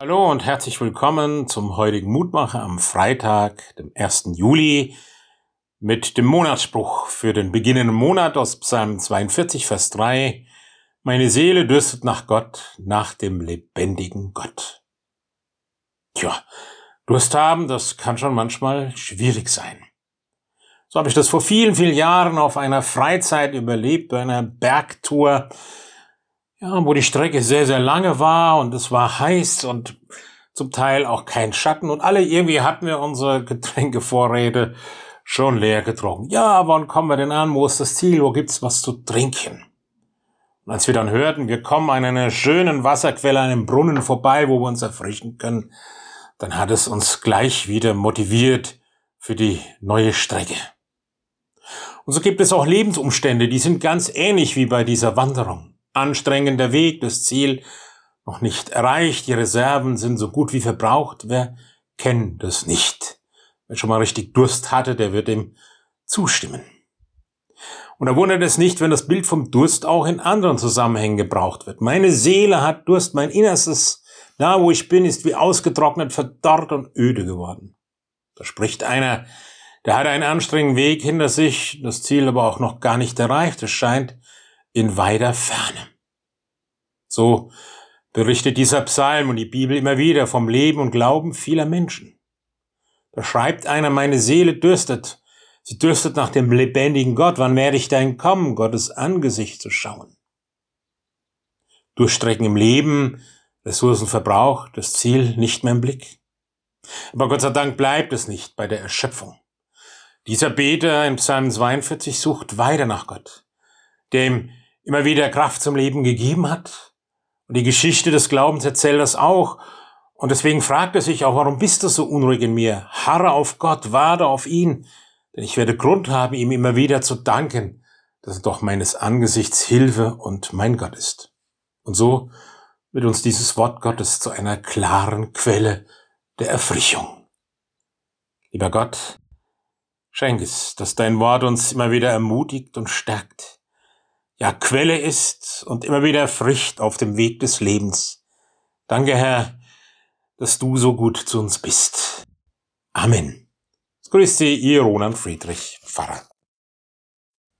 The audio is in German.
Hallo und herzlich willkommen zum heutigen Mutmacher am Freitag, dem 1. Juli, mit dem Monatsspruch für den beginnenden Monat aus Psalm 42, Vers 3. Meine Seele dürstet nach Gott, nach dem lebendigen Gott. Tja, Durst haben, das kann schon manchmal schwierig sein. So habe ich das vor vielen, vielen Jahren auf einer Freizeit überlebt, bei einer Bergtour ja, wo die Strecke sehr, sehr lange war und es war heiß und zum Teil auch kein Schatten und alle irgendwie hatten wir unsere Getränkevorräte schon leer getrunken. Ja, wann kommen wir denn an? Wo ist das Ziel? Wo gibt's was zu trinken? Und als wir dann hörten, wir kommen an einer schönen Wasserquelle, einem Brunnen vorbei, wo wir uns erfrischen können, dann hat es uns gleich wieder motiviert für die neue Strecke. Und so gibt es auch Lebensumstände, die sind ganz ähnlich wie bei dieser Wanderung anstrengender Weg, das Ziel noch nicht erreicht, die Reserven sind so gut wie verbraucht. Wer kennt das nicht? Wer schon mal richtig Durst hatte, der wird dem zustimmen. Und da wundert es nicht, wenn das Bild vom Durst auch in anderen Zusammenhängen gebraucht wird. Meine Seele hat Durst, mein Innerstes, da wo ich bin, ist wie ausgetrocknet, verdorrt und öde geworden. Da spricht einer, der hat einen anstrengenden Weg hinter sich, das Ziel aber auch noch gar nicht erreicht. Es scheint, in weiter Ferne. So berichtet dieser Psalm und die Bibel immer wieder vom Leben und Glauben vieler Menschen. Da schreibt einer, meine Seele dürstet. Sie dürstet nach dem lebendigen Gott. Wann werde ich denn kommen, Gottes Angesicht zu schauen? Durchstrecken im Leben, Ressourcenverbrauch, das Ziel nicht mehr im Blick. Aber Gott sei Dank bleibt es nicht bei der Erschöpfung. Dieser Beter in Psalm 42 sucht weiter nach Gott, der ihm immer wieder Kraft zum Leben gegeben hat. Und die Geschichte des Glaubens erzählt das auch. Und deswegen fragt er sich auch, warum bist du so unruhig in mir? Harre auf Gott, warte auf ihn, denn ich werde Grund haben, ihm immer wieder zu danken, dass er doch meines Angesichts Hilfe und mein Gott ist. Und so wird uns dieses Wort Gottes zu einer klaren Quelle der Erfrischung. Lieber Gott, schenk es, dass dein Wort uns immer wieder ermutigt und stärkt ja Quelle ist und immer wieder frischt auf dem Weg des Lebens. Danke, Herr, dass du so gut zu uns bist. Amen. Grüß Sie, Ihr Roland Friedrich, Pfarrer.